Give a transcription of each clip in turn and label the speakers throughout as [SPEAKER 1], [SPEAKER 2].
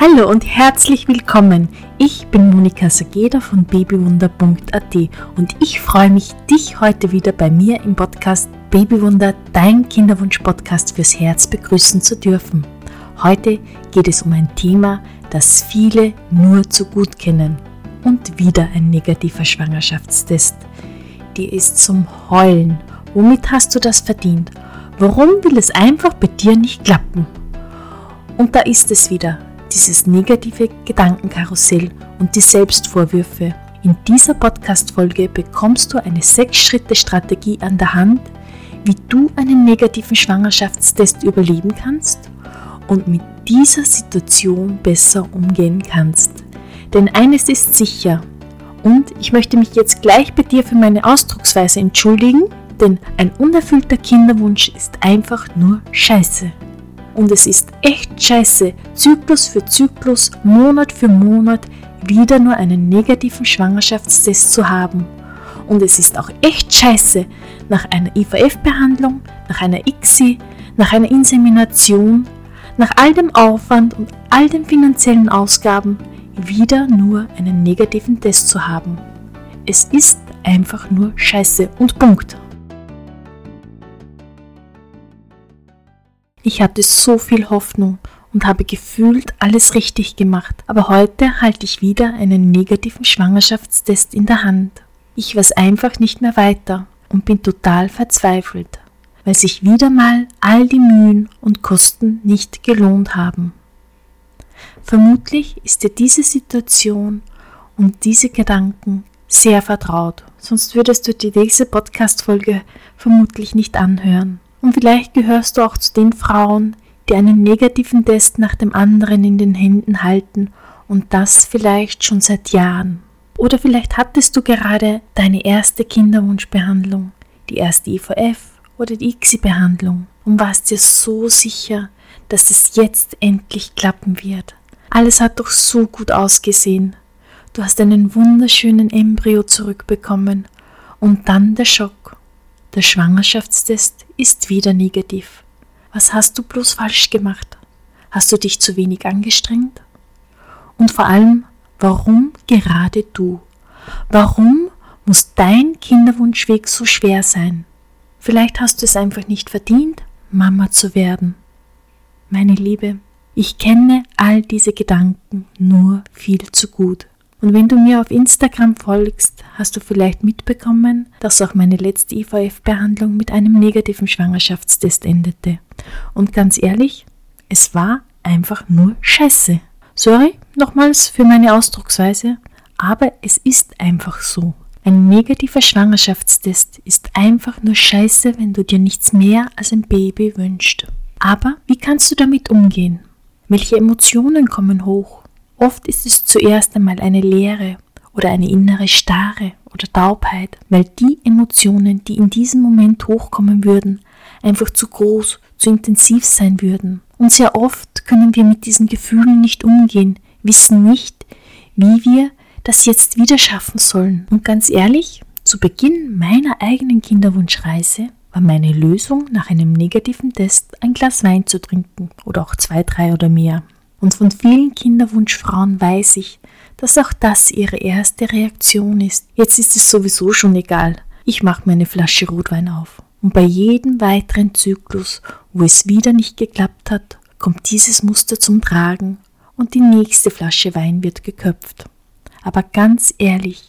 [SPEAKER 1] Hallo und herzlich willkommen. Ich bin Monika Sageda von babywunder.at und ich freue mich, dich heute wieder bei mir im Podcast Babywunder, dein Kinderwunsch-Podcast fürs Herz begrüßen zu dürfen. Heute geht es um ein Thema, das viele nur zu gut kennen. Und wieder ein negativer Schwangerschaftstest. Die ist zum Heulen. Womit hast du das verdient? Warum will es einfach bei dir nicht klappen? Und da ist es wieder dieses negative Gedankenkarussell und die Selbstvorwürfe. In dieser Podcast-Folge bekommst du eine 6-Schritte-Strategie an der Hand, wie du einen negativen Schwangerschaftstest überleben kannst und mit dieser Situation besser umgehen kannst. Denn eines ist sicher, und ich möchte mich jetzt gleich bei dir für meine Ausdrucksweise entschuldigen, denn ein unerfüllter Kinderwunsch ist einfach nur Scheiße. Und es ist echt scheiße, Zyklus für Zyklus, Monat für Monat wieder nur einen negativen Schwangerschaftstest zu haben. Und es ist auch echt scheiße, nach einer IVF-Behandlung, nach einer ICSI, nach einer Insemination, nach all dem Aufwand und all den finanziellen Ausgaben wieder nur einen negativen Test zu haben. Es ist einfach nur scheiße und Punkt. Ich hatte so viel Hoffnung und habe gefühlt alles richtig gemacht, aber heute halte ich wieder einen negativen Schwangerschaftstest in der Hand. Ich weiß einfach nicht mehr weiter und bin total verzweifelt, weil sich wieder mal all die Mühen und Kosten nicht gelohnt haben. Vermutlich ist dir diese Situation und diese Gedanken sehr vertraut, sonst würdest du dir diese Podcast-Folge vermutlich nicht anhören. Und vielleicht gehörst du auch zu den Frauen, die einen negativen Test nach dem anderen in den Händen halten und das vielleicht schon seit Jahren. Oder vielleicht hattest du gerade deine erste Kinderwunschbehandlung, die erste IVF oder die ICSI-Behandlung und warst dir so sicher, dass es jetzt endlich klappen wird. Alles hat doch so gut ausgesehen. Du hast einen wunderschönen Embryo zurückbekommen und dann der Schock. Der Schwangerschaftstest ist wieder negativ. Was hast du bloß falsch gemacht? Hast du dich zu wenig angestrengt? Und vor allem, warum gerade du? Warum muss dein Kinderwunschweg so schwer sein? Vielleicht hast du es einfach nicht verdient, Mama zu werden. Meine Liebe, ich kenne all diese Gedanken nur viel zu gut. Und wenn du mir auf Instagram folgst, hast du vielleicht mitbekommen, dass auch meine letzte IVF-Behandlung mit einem negativen Schwangerschaftstest endete. Und ganz ehrlich, es war einfach nur Scheiße. Sorry nochmals für meine Ausdrucksweise, aber es ist einfach so. Ein negativer Schwangerschaftstest ist einfach nur Scheiße, wenn du dir nichts mehr als ein Baby wünschst. Aber wie kannst du damit umgehen? Welche Emotionen kommen hoch? Oft ist es zuerst einmal eine Leere oder eine innere Starre oder Taubheit, weil die Emotionen, die in diesem Moment hochkommen würden, einfach zu groß, zu intensiv sein würden. Und sehr oft können wir mit diesen Gefühlen nicht umgehen, wissen nicht, wie wir das jetzt wieder schaffen sollen. Und ganz ehrlich, zu Beginn meiner eigenen Kinderwunschreise war meine Lösung nach einem negativen Test ein Glas Wein zu trinken oder auch zwei, drei oder mehr. Und von vielen Kinderwunschfrauen weiß ich, dass auch das ihre erste Reaktion ist. Jetzt ist es sowieso schon egal. Ich mache mir eine Flasche Rotwein auf. Und bei jedem weiteren Zyklus, wo es wieder nicht geklappt hat, kommt dieses Muster zum Tragen und die nächste Flasche Wein wird geköpft. Aber ganz ehrlich,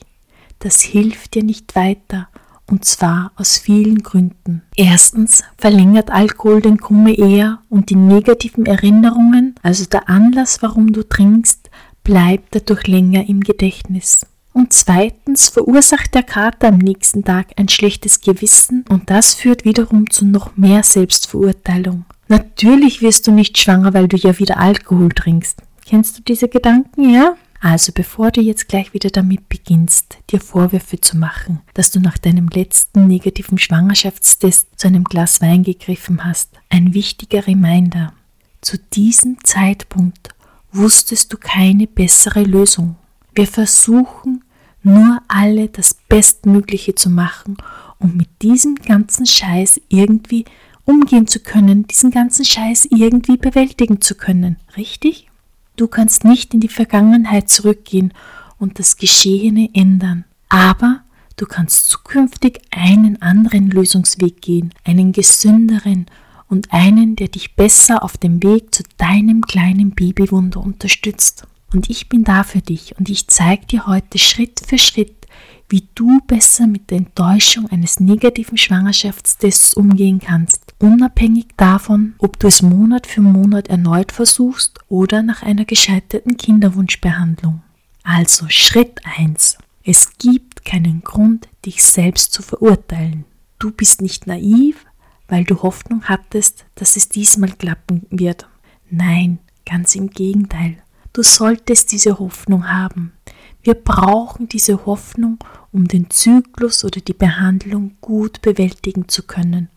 [SPEAKER 1] das hilft dir nicht weiter und zwar aus vielen Gründen. Erstens verlängert Alkohol den Kummer eher und die negativen Erinnerungen, also der Anlass, warum du trinkst, bleibt dadurch länger im Gedächtnis. Und zweitens verursacht der Kater am nächsten Tag ein schlechtes Gewissen und das führt wiederum zu noch mehr Selbstverurteilung. Natürlich wirst du nicht schwanger, weil du ja wieder Alkohol trinkst. Kennst du diese Gedanken, ja? Also bevor du jetzt gleich wieder damit beginnst, dir Vorwürfe zu machen, dass du nach deinem letzten negativen Schwangerschaftstest zu einem Glas Wein gegriffen hast, ein wichtiger Reminder. Zu diesem Zeitpunkt wusstest du keine bessere Lösung. Wir versuchen nur alle das Bestmögliche zu machen, um mit diesem ganzen Scheiß irgendwie umgehen zu können, diesen ganzen Scheiß irgendwie bewältigen zu können. Richtig? Du kannst nicht in die Vergangenheit zurückgehen und das Geschehene ändern. Aber du kannst zukünftig einen anderen Lösungsweg gehen, einen gesünderen und einen, der dich besser auf dem Weg zu deinem kleinen Babywunder unterstützt. Und ich bin da für dich und ich zeige dir heute Schritt für Schritt, wie du besser mit der Enttäuschung eines negativen Schwangerschaftstests umgehen kannst, unabhängig davon, ob du es Monat für Monat erneut versuchst oder nach einer gescheiterten Kinderwunschbehandlung. Also Schritt 1. Es gibt keinen Grund, dich selbst zu verurteilen. Du bist nicht naiv, weil du Hoffnung hattest, dass es diesmal klappen wird. Nein, ganz im Gegenteil. Du solltest diese Hoffnung haben. Wir brauchen diese Hoffnung, um den Zyklus oder die Behandlung gut bewältigen zu können,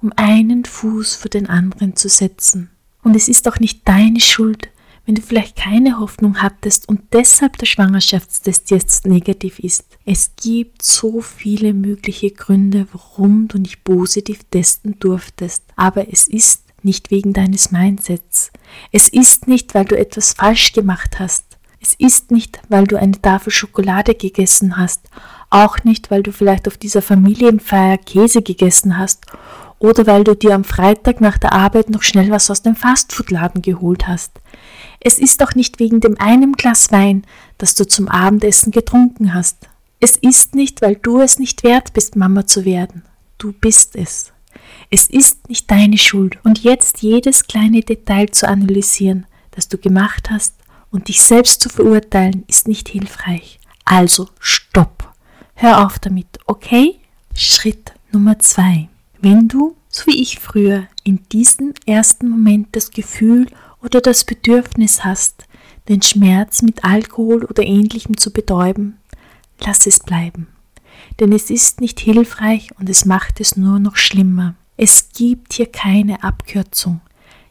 [SPEAKER 1] um einen Fuß für den anderen zu setzen. Und es ist auch nicht deine Schuld, wenn du vielleicht keine Hoffnung hattest und deshalb der Schwangerschaftstest jetzt negativ ist. Es gibt so viele mögliche Gründe, warum du nicht positiv testen durftest, aber es ist nicht wegen deines Mindsets. Es ist nicht, weil du etwas falsch gemacht hast. Es ist nicht, weil du eine Tafel Schokolade gegessen hast, auch nicht, weil du vielleicht auf dieser Familienfeier Käse gegessen hast oder weil du dir am Freitag nach der Arbeit noch schnell was aus dem Fastfoodladen geholt hast. Es ist auch nicht wegen dem einen Glas Wein, das du zum Abendessen getrunken hast. Es ist nicht, weil du es nicht wert bist, Mama zu werden. Du bist es. Es ist nicht deine Schuld. Und jetzt jedes kleine Detail zu analysieren, das du gemacht hast, und dich selbst zu verurteilen ist nicht hilfreich. Also stopp. Hör auf damit, okay? Schritt Nummer zwei. Wenn du, so wie ich früher, in diesem ersten Moment das Gefühl oder das Bedürfnis hast, den Schmerz mit Alkohol oder ähnlichem zu betäuben, lass es bleiben. Denn es ist nicht hilfreich und es macht es nur noch schlimmer. Es gibt hier keine Abkürzung.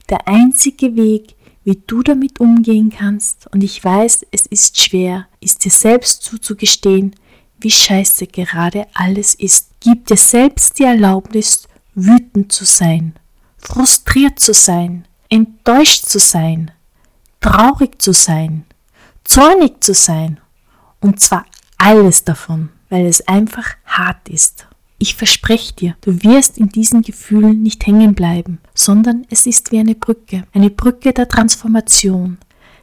[SPEAKER 1] Der einzige Weg, wie du damit umgehen kannst, und ich weiß, es ist schwer, ist dir selbst zuzugestehen, wie scheiße gerade alles ist. Gib dir selbst die Erlaubnis, wütend zu sein, frustriert zu sein, enttäuscht zu sein, traurig zu sein, zornig zu sein, und zwar alles davon, weil es einfach hart ist. Ich verspreche dir, du wirst in diesen Gefühlen nicht hängen bleiben, sondern es ist wie eine Brücke, eine Brücke der Transformation.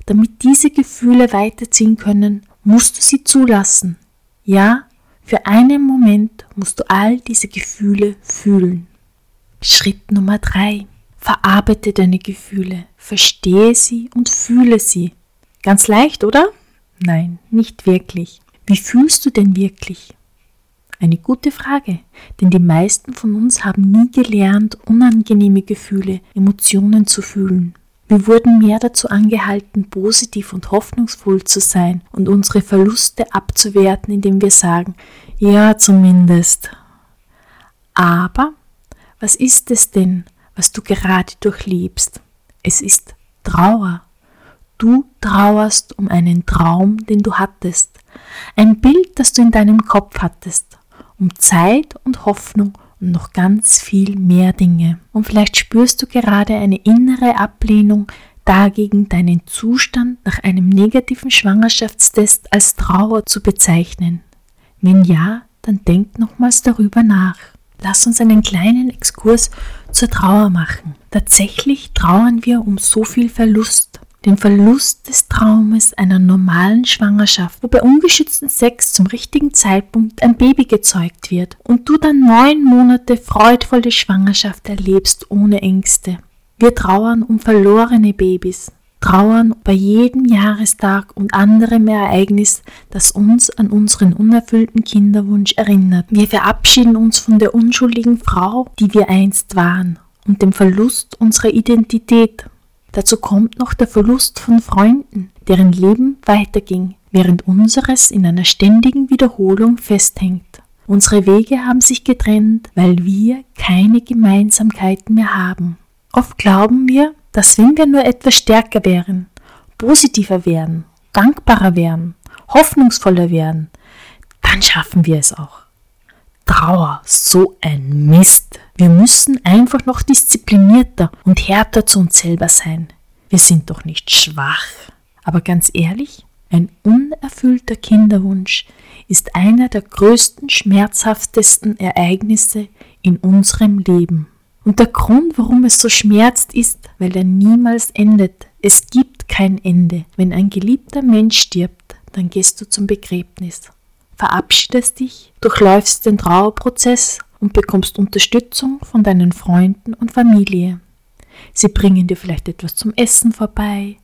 [SPEAKER 1] Damit diese Gefühle weiterziehen können, musst du sie zulassen. Ja, für einen Moment musst du all diese Gefühle fühlen. Schritt Nummer drei: Verarbeite deine Gefühle, verstehe sie und fühle sie. Ganz leicht, oder? Nein, nicht wirklich. Wie fühlst du denn wirklich? Eine gute Frage, denn die meisten von uns haben nie gelernt, unangenehme Gefühle, Emotionen zu fühlen. Wir wurden mehr dazu angehalten, positiv und hoffnungsvoll zu sein und unsere Verluste abzuwerten, indem wir sagen, ja zumindest. Aber was ist es denn, was du gerade durchlebst? Es ist Trauer. Du trauerst um einen Traum, den du hattest, ein Bild, das du in deinem Kopf hattest um Zeit und Hoffnung und noch ganz viel mehr Dinge. Und vielleicht spürst du gerade eine innere Ablehnung dagegen, deinen Zustand nach einem negativen Schwangerschaftstest als Trauer zu bezeichnen. Wenn ja, dann denk nochmals darüber nach. Lass uns einen kleinen Exkurs zur Trauer machen. Tatsächlich trauern wir um so viel Verlust, den Verlust des Traumes einer normalen Schwangerschaft, wo bei ungeschützten Sex zum richtigen Zeitpunkt ein Baby gezeugt wird und du dann neun Monate freudvolle Schwangerschaft erlebst ohne Ängste. Wir trauern um verlorene Babys, trauern bei jedem Jahrestag und anderem Ereignis, das uns an unseren unerfüllten Kinderwunsch erinnert. Wir verabschieden uns von der unschuldigen Frau, die wir einst waren, und dem Verlust unserer Identität Dazu kommt noch der Verlust von Freunden, deren Leben weiterging, während unseres in einer ständigen Wiederholung festhängt. Unsere Wege haben sich getrennt, weil wir keine Gemeinsamkeiten mehr haben. Oft glauben wir, dass wenn wir nur etwas stärker wären, positiver wären, dankbarer wären, hoffnungsvoller wären, dann schaffen wir es auch. Trauer, so ein Mist. Wir müssen einfach noch disziplinierter und härter zu uns selber sein. Wir sind doch nicht schwach. Aber ganz ehrlich, ein unerfüllter Kinderwunsch ist einer der größten, schmerzhaftesten Ereignisse in unserem Leben. Und der Grund, warum es so schmerzt, ist, weil er niemals endet. Es gibt kein Ende. Wenn ein geliebter Mensch stirbt, dann gehst du zum Begräbnis. Verabschiedest dich, durchläufst den Trauerprozess und bekommst Unterstützung von deinen Freunden und Familie. Sie bringen dir vielleicht etwas zum Essen vorbei,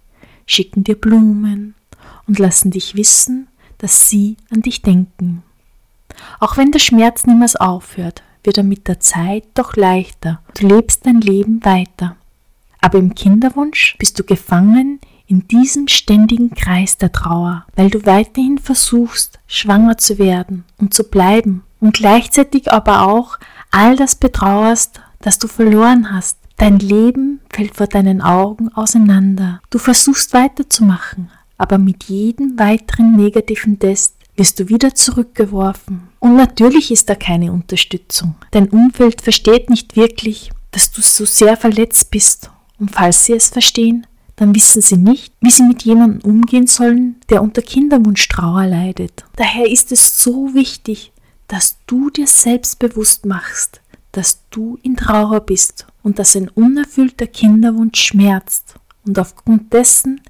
[SPEAKER 1] schicken dir Blumen und lassen dich wissen, dass sie an dich denken. Auch wenn der Schmerz niemals aufhört, wird er mit der Zeit doch leichter. Du lebst dein Leben weiter. Aber im Kinderwunsch bist du gefangen in diesem ständigen Kreis der Trauer, weil du weiterhin versuchst, schwanger zu werden und zu bleiben und gleichzeitig aber auch all das betrauerst, das du verloren hast. Dein Leben fällt vor deinen Augen auseinander. Du versuchst weiterzumachen, aber mit jedem weiteren negativen Test wirst du wieder zurückgeworfen. Und natürlich ist da keine Unterstützung. Dein Umfeld versteht nicht wirklich, dass du so sehr verletzt bist. Und falls sie es verstehen, dann wissen sie nicht, wie sie mit jemandem umgehen sollen, der unter Kinderwunschtrauer leidet. Daher ist es so wichtig, dass du dir selbst bewusst machst, dass du in Trauer bist und dass ein unerfüllter Kinderwunsch schmerzt. Und aufgrund dessen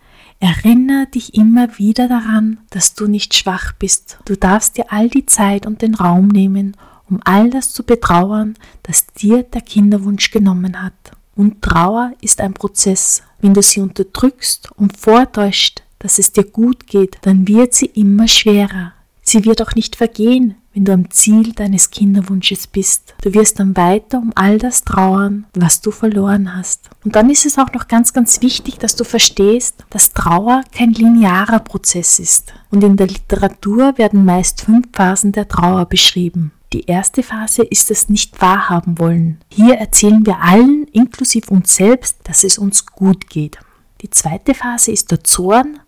[SPEAKER 1] Erinnere dich immer wieder daran, dass du nicht schwach bist. Du darfst dir all die Zeit und den Raum nehmen, um all das zu betrauern, das dir der Kinderwunsch genommen hat. Und Trauer ist ein Prozess. Wenn du sie unterdrückst und vortäuscht, dass es dir gut geht, dann wird sie immer schwerer. Sie wird auch nicht vergehen, wenn du am Ziel deines Kinderwunsches bist. Du wirst dann weiter um all das trauern, was du verloren hast. Und dann ist es auch noch ganz, ganz wichtig, dass du verstehst, dass Trauer kein linearer Prozess ist. Und in der Literatur werden meist fünf Phasen der Trauer beschrieben. Die erste Phase ist das nicht wahrhaben wollen. Hier erzählen wir allen, inklusive uns selbst, dass es uns gut geht. Die zweite Phase ist der Zorn,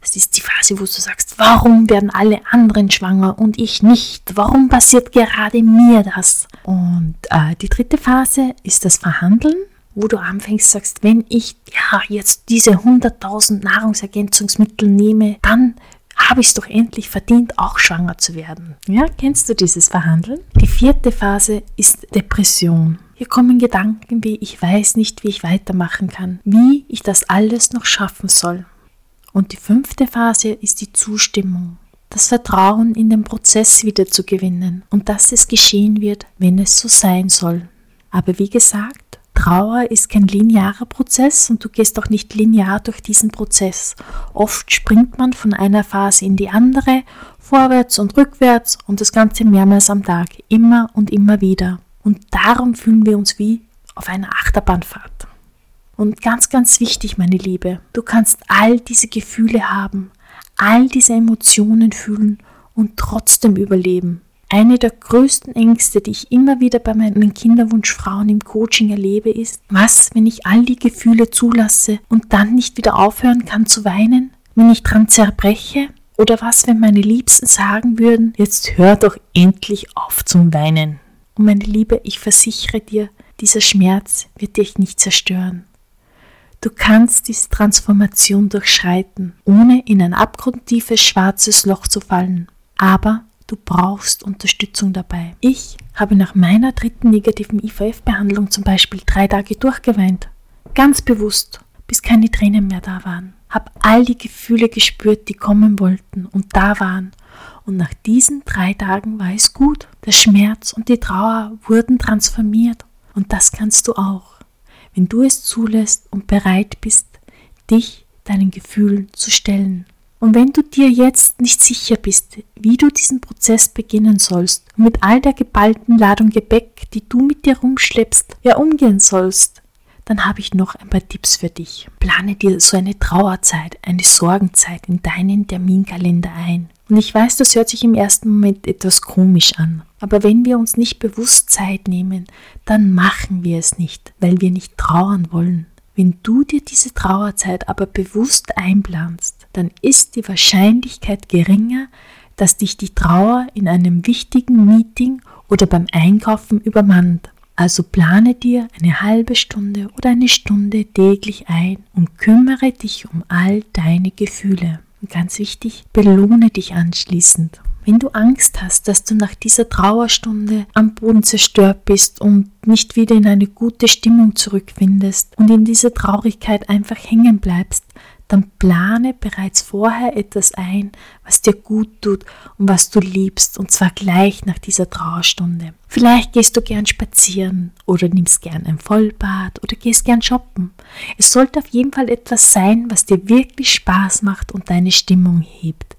[SPEAKER 1] das ist die Phase, wo du sagst, warum werden alle anderen schwanger und ich nicht? Warum passiert gerade mir das? Und äh, die dritte Phase ist das Verhandeln, wo du anfängst, sagst, wenn ich ja jetzt diese 100.000 Nahrungsergänzungsmittel nehme, dann habe ich es doch endlich verdient, auch schwanger zu werden. Ja, kennst du dieses Verhandeln? Die vierte Phase ist Depression. Hier kommen Gedanken wie, ich weiß nicht, wie ich weitermachen kann, wie ich das alles noch schaffen soll. Und die fünfte Phase ist die Zustimmung, das Vertrauen in den Prozess wieder zu gewinnen und dass es geschehen wird, wenn es so sein soll. Aber wie gesagt, Trauer ist kein linearer Prozess und du gehst auch nicht linear durch diesen Prozess. Oft springt man von einer Phase in die andere, vorwärts und rückwärts und das Ganze mehrmals am Tag, immer und immer wieder. Und darum fühlen wir uns wie auf einer Achterbahnfahrt. Und ganz, ganz wichtig, meine Liebe, du kannst all diese Gefühle haben, all diese Emotionen fühlen und trotzdem überleben. Eine der größten Ängste, die ich immer wieder bei meinen Kinderwunschfrauen im Coaching erlebe, ist, was, wenn ich all die Gefühle zulasse und dann nicht wieder aufhören kann zu weinen, wenn ich dran zerbreche? Oder was, wenn meine Liebsten sagen würden, jetzt hör doch endlich auf zum Weinen? Und meine Liebe, ich versichere dir, dieser Schmerz wird dich nicht zerstören. Du kannst diese Transformation durchschreiten, ohne in ein abgrundtiefes schwarzes Loch zu fallen. Aber du brauchst Unterstützung dabei. Ich habe nach meiner dritten negativen IVF-Behandlung zum Beispiel drei Tage durchgeweint. Ganz bewusst, bis keine Tränen mehr da waren. Hab all die Gefühle gespürt, die kommen wollten und da waren. Und nach diesen drei Tagen war es gut. Der Schmerz und die Trauer wurden transformiert. Und das kannst du auch wenn du es zulässt und bereit bist, dich deinen Gefühlen zu stellen. Und wenn du dir jetzt nicht sicher bist, wie du diesen Prozess beginnen sollst und mit all der geballten Ladung Gepäck, die du mit dir rumschleppst, ja umgehen sollst, dann habe ich noch ein paar Tipps für dich. Plane dir so eine Trauerzeit, eine Sorgenzeit in deinen Terminkalender ein. Und ich weiß, das hört sich im ersten Moment etwas komisch an. Aber wenn wir uns nicht bewusst Zeit nehmen, dann machen wir es nicht, weil wir nicht trauern wollen. Wenn du dir diese Trauerzeit aber bewusst einplanst, dann ist die Wahrscheinlichkeit geringer, dass dich die Trauer in einem wichtigen Meeting oder beim Einkaufen übermannt. Also plane dir eine halbe Stunde oder eine Stunde täglich ein und kümmere dich um all deine Gefühle. Und ganz wichtig, belohne dich anschließend. Wenn du Angst hast, dass du nach dieser Trauerstunde am Boden zerstört bist und nicht wieder in eine gute Stimmung zurückfindest und in dieser Traurigkeit einfach hängen bleibst, dann plane bereits vorher etwas ein, was dir gut tut und was du liebst, und zwar gleich nach dieser Trauerstunde. Vielleicht gehst du gern spazieren oder nimmst gern ein Vollbad oder gehst gern shoppen. Es sollte auf jeden Fall etwas sein, was dir wirklich Spaß macht und deine Stimmung hebt.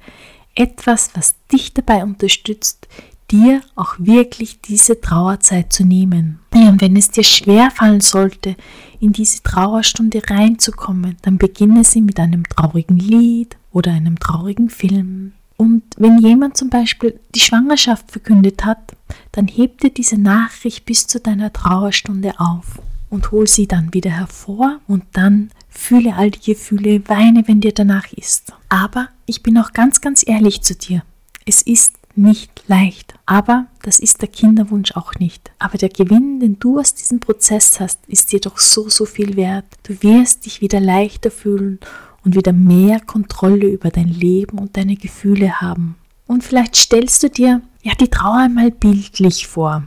[SPEAKER 1] Etwas, was dich dabei unterstützt, dir auch wirklich diese Trauerzeit zu nehmen. Und wenn es dir schwer fallen sollte, in diese Trauerstunde reinzukommen, dann beginne sie mit einem traurigen Lied oder einem traurigen Film. Und wenn jemand zum Beispiel die Schwangerschaft verkündet hat, dann heb dir diese Nachricht bis zu deiner Trauerstunde auf und hol sie dann wieder hervor und dann fühle all die Gefühle, weine, wenn dir danach ist. Aber ich bin auch ganz, ganz ehrlich zu dir. Es ist nicht leicht. Aber das ist der Kinderwunsch auch nicht. Aber der Gewinn, den du aus diesem Prozess hast, ist dir doch so, so viel wert. Du wirst dich wieder leichter fühlen und wieder mehr Kontrolle über dein Leben und deine Gefühle haben. Und vielleicht stellst du dir ja die Trauer einmal bildlich vor.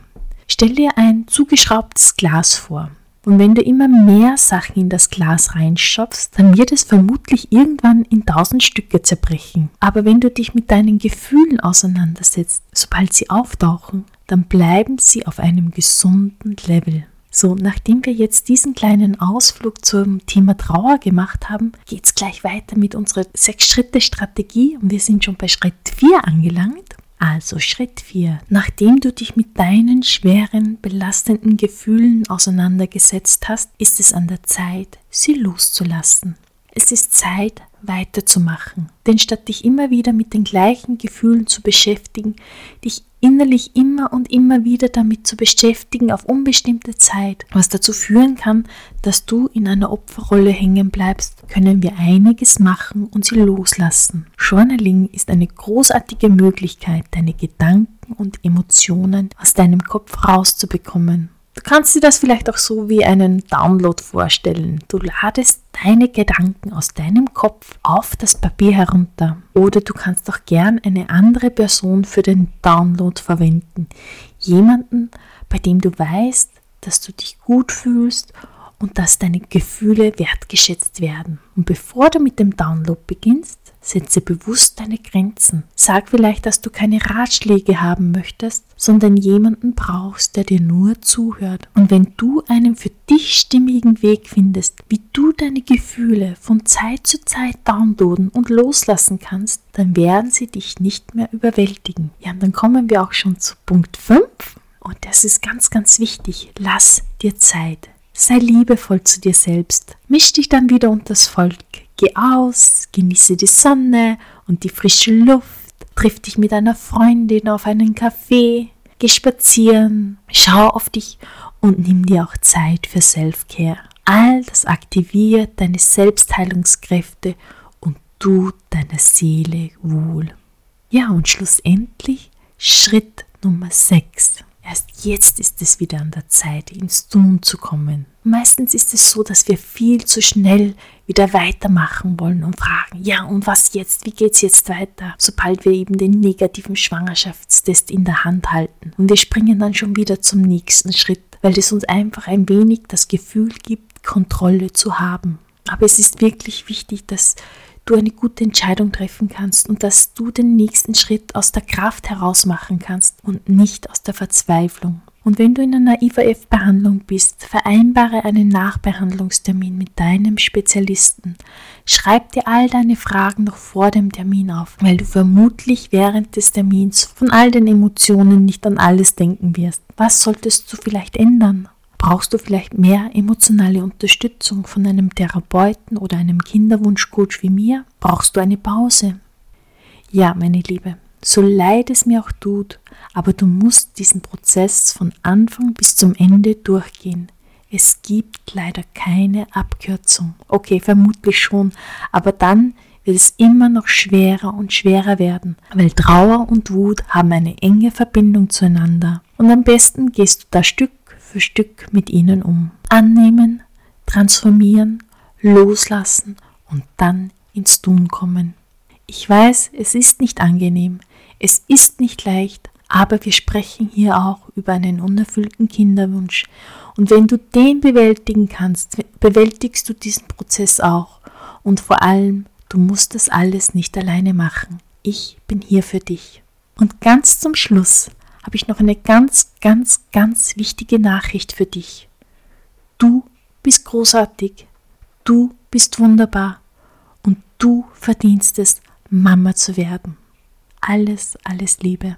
[SPEAKER 1] Stell dir ein zugeschraubtes Glas vor. Und wenn du immer mehr Sachen in das Glas reinschopfst, dann wird es vermutlich irgendwann in tausend Stücke zerbrechen. Aber wenn du dich mit deinen Gefühlen auseinandersetzt, sobald sie auftauchen, dann bleiben sie auf einem gesunden Level. So, nachdem wir jetzt diesen kleinen Ausflug zum Thema Trauer gemacht haben, geht es gleich weiter mit unserer Sechs-Schritte-Strategie und wir sind schon bei Schritt 4 angelangt. Also Schritt 4. Nachdem du dich mit deinen schweren, belastenden Gefühlen auseinandergesetzt hast, ist es an der Zeit, sie loszulassen. Es ist Zeit, weiterzumachen. Denn statt dich immer wieder mit den gleichen Gefühlen zu beschäftigen, dich innerlich immer und immer wieder damit zu beschäftigen auf unbestimmte Zeit, was dazu führen kann, dass du in einer Opferrolle hängen bleibst, können wir einiges machen und sie loslassen. Journaling ist eine großartige Möglichkeit, deine Gedanken und Emotionen aus deinem Kopf rauszubekommen. Du kannst dir das vielleicht auch so wie einen Download vorstellen. Du ladest deine Gedanken aus deinem Kopf auf das Papier herunter. Oder du kannst auch gern eine andere Person für den Download verwenden. Jemanden, bei dem du weißt, dass du dich gut fühlst und dass deine Gefühle wertgeschätzt werden. Und bevor du mit dem Download beginnst, Setze bewusst deine Grenzen. Sag vielleicht, dass du keine Ratschläge haben möchtest, sondern jemanden brauchst, der dir nur zuhört. Und wenn du einen für dich stimmigen Weg findest, wie du deine Gefühle von Zeit zu Zeit downloaden und loslassen kannst, dann werden sie dich nicht mehr überwältigen. Ja, und dann kommen wir auch schon zu Punkt 5. Und das ist ganz, ganz wichtig. Lass dir Zeit. Sei liebevoll zu dir selbst. Misch dich dann wieder unter das Volk. Geh aus, genieße die Sonne und die frische Luft, triff dich mit einer Freundin auf einen Kaffee, geh spazieren, schau auf dich und nimm dir auch Zeit für Selfcare. All das aktiviert deine Selbstheilungskräfte und tut deiner Seele wohl. Ja, und schlussendlich Schritt Nummer 6. Erst jetzt ist es wieder an der Zeit, ins Tun zu kommen. Meistens ist es so, dass wir viel zu schnell wieder weitermachen wollen und fragen, ja, und was jetzt? Wie geht's jetzt weiter? Sobald wir eben den negativen Schwangerschaftstest in der Hand halten. Und wir springen dann schon wieder zum nächsten Schritt, weil es uns einfach ein wenig das Gefühl gibt, Kontrolle zu haben. Aber es ist wirklich wichtig, dass du eine gute Entscheidung treffen kannst und dass du den nächsten Schritt aus der Kraft heraus machen kannst und nicht aus der Verzweiflung. Und wenn du in einer IVF-Behandlung bist, vereinbare einen Nachbehandlungstermin mit deinem Spezialisten. Schreib dir all deine Fragen noch vor dem Termin auf, weil du vermutlich während des Termins von all den Emotionen nicht an alles denken wirst. Was solltest du vielleicht ändern? Brauchst du vielleicht mehr emotionale Unterstützung von einem Therapeuten oder einem Kinderwunschcoach wie mir? Brauchst du eine Pause? Ja, meine Liebe, so leid es mir auch tut, aber du musst diesen Prozess von Anfang bis zum Ende durchgehen. Es gibt leider keine Abkürzung. Okay, vermutlich schon, aber dann wird es immer noch schwerer und schwerer werden, weil Trauer und Wut haben eine enge Verbindung zueinander. Und am besten gehst du da Stück für Stück mit ihnen um. Annehmen, transformieren, loslassen und dann ins Tun kommen. Ich weiß, es ist nicht angenehm, es ist nicht leicht, aber wir sprechen hier auch über einen unerfüllten Kinderwunsch. Und wenn du den bewältigen kannst, bewältigst du diesen Prozess auch. Und vor allem, du musst das alles nicht alleine machen. Ich bin hier für dich. Und ganz zum Schluss habe ich noch eine ganz, ganz, ganz wichtige Nachricht für dich. Du bist großartig. Du bist wunderbar. Und du verdienst es, Mama zu werden. Alles, alles Liebe.